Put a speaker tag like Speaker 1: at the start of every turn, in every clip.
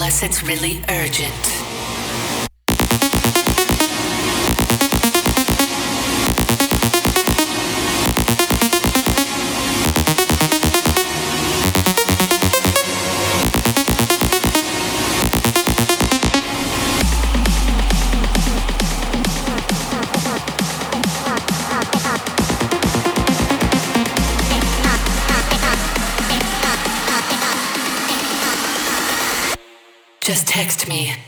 Speaker 1: Unless it's really urgent. Text me.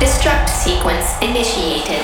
Speaker 2: Destruct sequence initiated.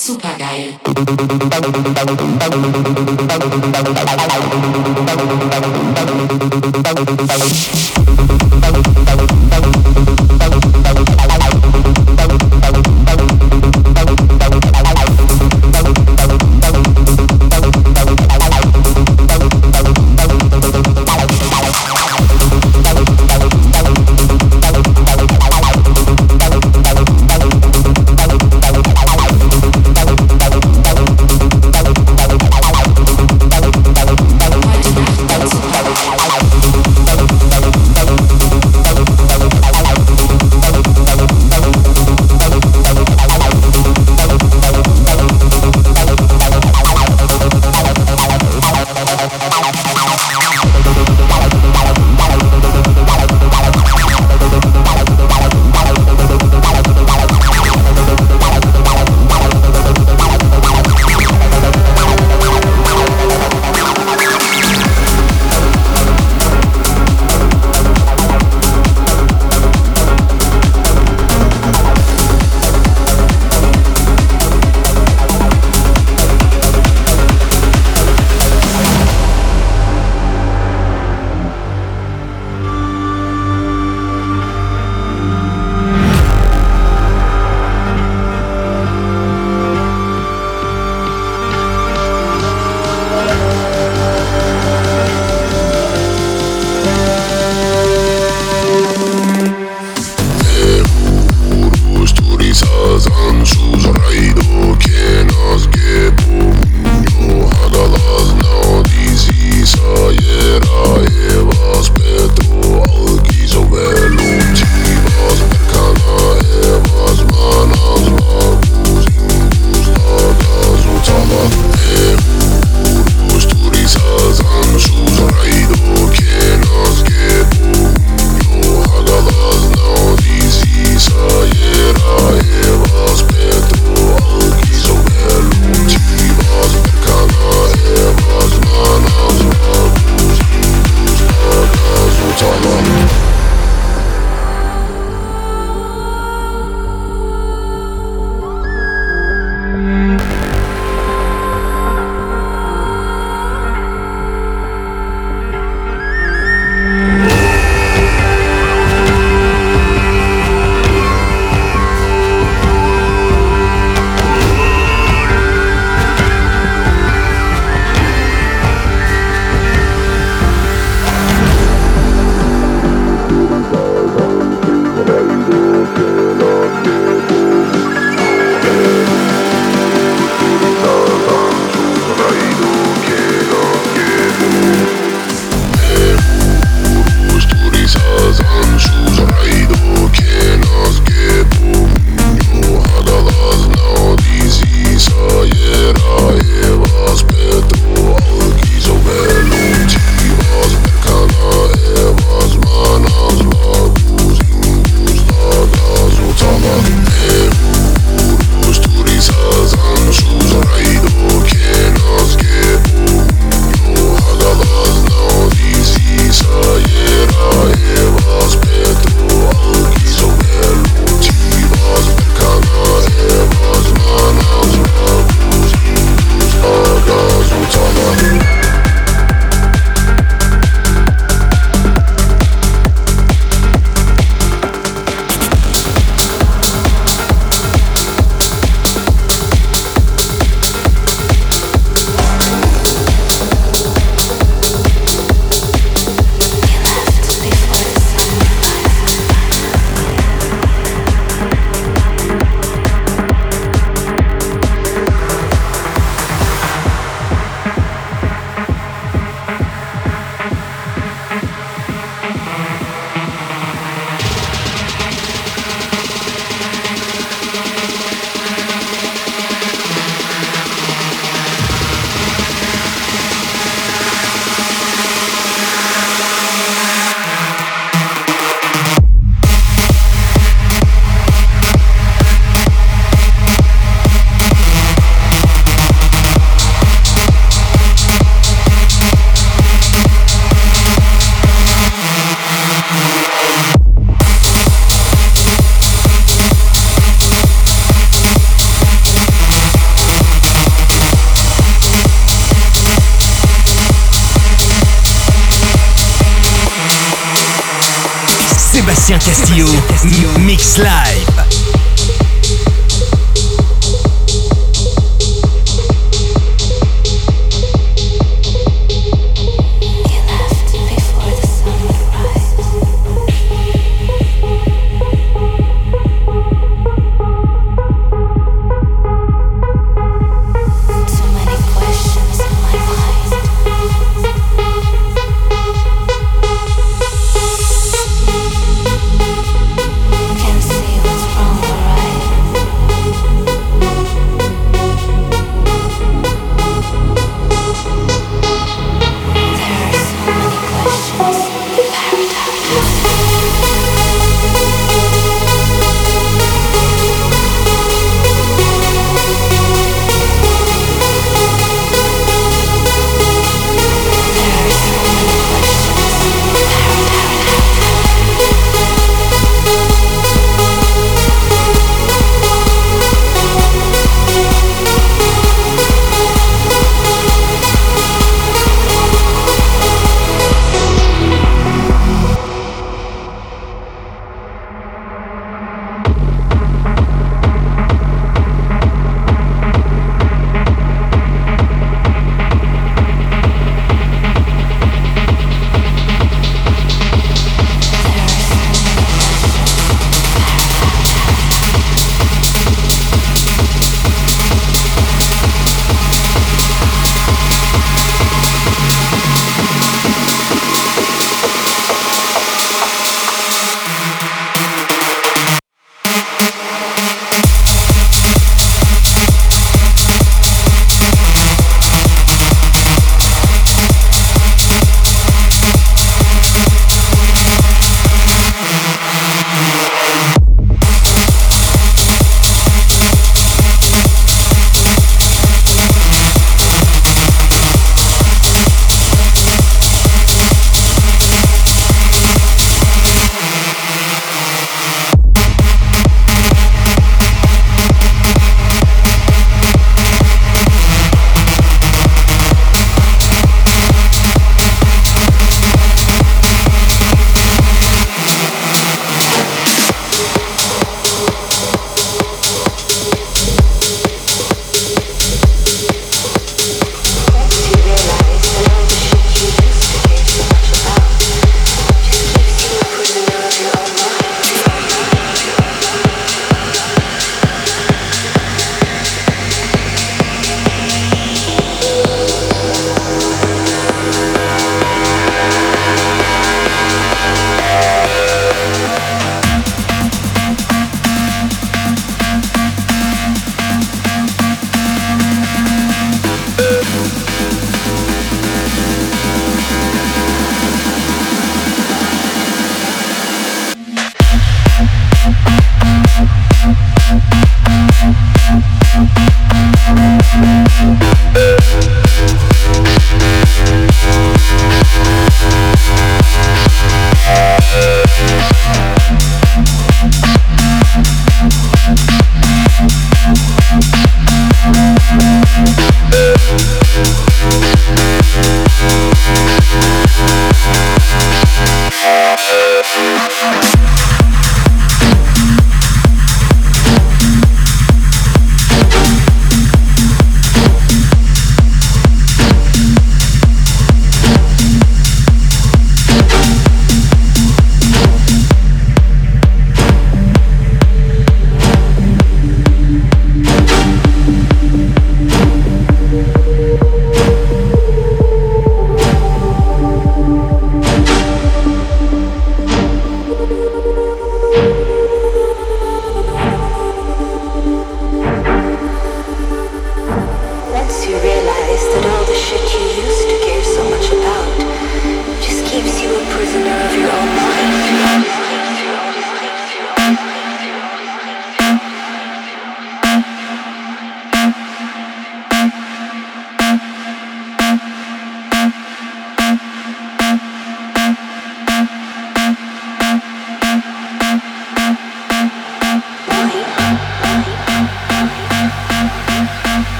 Speaker 2: supergeil.
Speaker 3: Mix